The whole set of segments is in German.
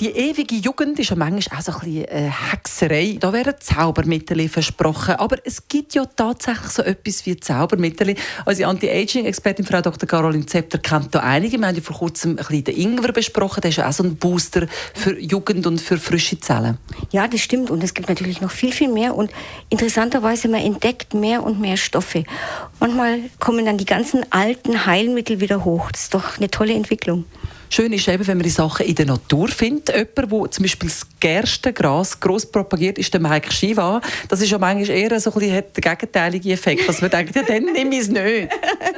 die ewige Jugend ist ja manchmal auch so ein bisschen äh, Hexerei. Da werden Zaubermittel versprochen. Aber es gibt ja tatsächlich so etwas wie Zaubermittel. Unsere Anti-Aging-Expertin, Frau Dr. Caroline Zepter, kennt da einige. Wir haben ja vor kurzem ein bisschen den Ingwer besprochen. Der ist ja auch so ein Booster für Jugend und für frische Zellen. Ja, das stimmt. Und es gibt natürlich noch viel, viel mehr. Und interessanterweise, man entdeckt mehr und mehr Stoffe. Manchmal kommen dann die ganzen alten Heilmittel wieder hoch. Das ist doch eine tolle Entwicklung. Schön ist eben, wenn man die Sachen in der Natur findet. Jemand, der zum Beispiel das Gerstengras gross propagiert, ist der Mike Shiva. Das ist ja manchmal eher so ein bisschen, hat den gegenteiligen Effekt, dass man denkt, ja, dann nehme ich es nicht.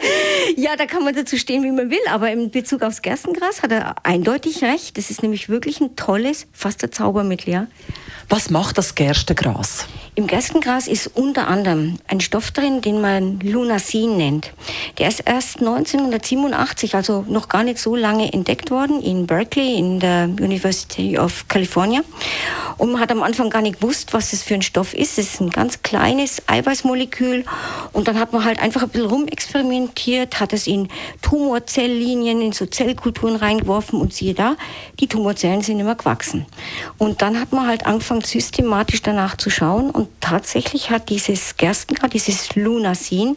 ja, da kann man dazu stehen, wie man will. Aber in Bezug aufs Gerstengras hat er eindeutig recht. Das ist nämlich wirklich ein tolles, fast ein Zaubermittel. Ja. Was macht das Gerstengras? Im Gerstengras ist unter anderem ein Stoff drin, den man Lunasin nennt. Der ist erst 1987, also noch gar nicht so lange entdeckt worden, in Berkeley, in der University of California. Und man hat am Anfang gar nicht gewusst, was das für ein Stoff ist. Es ist ein ganz kleines Eiweißmolekül. Und dann hat man halt einfach ein bisschen rumexperimentiert, hat es in Tumorzelllinien, in so Zellkulturen reingeworfen und siehe da, die Tumorzellen sind immer gewachsen. Und dann hat man halt angefangen, systematisch danach zu schauen und tatsächlich hat dieses Gerstengrad, dieses Lunasin,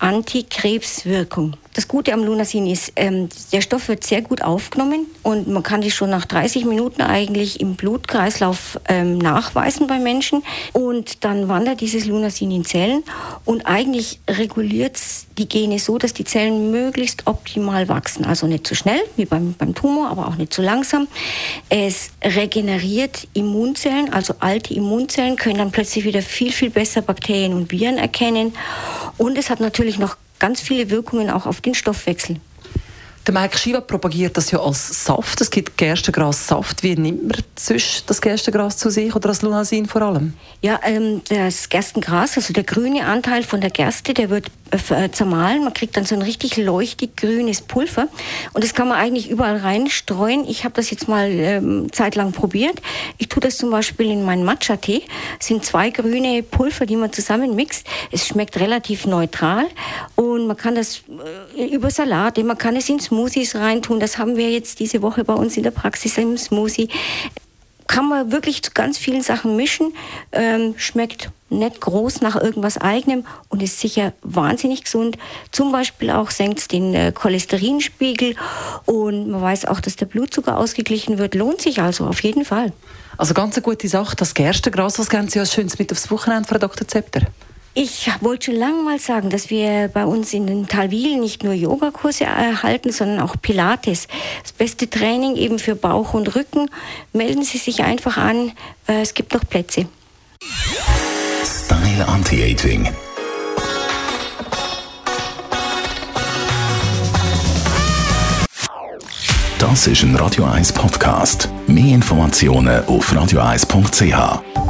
Antikrebswirkung. Das Gute am Lunasin ist, ähm, der Stoff wird sehr gut aufgenommen und man kann die schon nach 30 Minuten eigentlich im Blutkreislauf ähm, nachweisen bei Menschen. Und dann wandert dieses Lunasin in Zellen und eigentlich reguliert die Gene so, dass die Zellen möglichst optimal wachsen. Also nicht zu schnell wie beim, beim Tumor, aber auch nicht zu langsam. Es regeneriert Immunzellen, also alte Immunzellen können dann plötzlich wieder viel, viel besser Bakterien und Viren erkennen. Und es hat natürlich noch ganz viele Wirkungen auch auf den Stoffwechsel. Der Mike Shiva propagiert das ja als Saft. Es gibt Gerstengras-Saft. Wie nimmt man das Gerstengras zu sich oder das Lunasin vor allem? Ja, ähm, das Gerstengras, also der grüne Anteil von der Gerste, der wird äh, zermahlen. Man kriegt dann so ein richtig leuchtig grünes Pulver. Und das kann man eigentlich überall reinstreuen. Ich habe das jetzt mal ähm, zeitlang probiert. Ich tue das zum Beispiel in meinen Matcha-Tee. Es sind zwei grüne Pulver, die man zusammenmixt. Es schmeckt relativ neutral. Und man kann das äh, über Salate, man kann es ins Smoothies reintun. Das haben wir jetzt diese Woche bei uns in der Praxis im Smoothie. Kann man wirklich zu ganz vielen Sachen mischen. Ähm, schmeckt nicht groß nach irgendwas eigenem und ist sicher wahnsinnig gesund. Zum Beispiel auch senkt es den äh, Cholesterinspiegel und man weiß auch, dass der Blutzucker ausgeglichen wird. Lohnt sich also auf jeden Fall. Also ganz eine gute Sache. Das Gerstengras, was geben Sie als Schönes mit aufs Wochenende, Frau Dr. Zepter? Ich wollte schon lange mal sagen, dass wir bei uns in den Talwil nicht nur Yogakurse erhalten, sondern auch Pilates. Das beste Training eben für Bauch und Rücken. Melden Sie sich einfach an, äh, es gibt noch Plätze. Style Anti-Aging. Das ist ein Radio 1 Podcast. Mehr Informationen auf radio1.ch.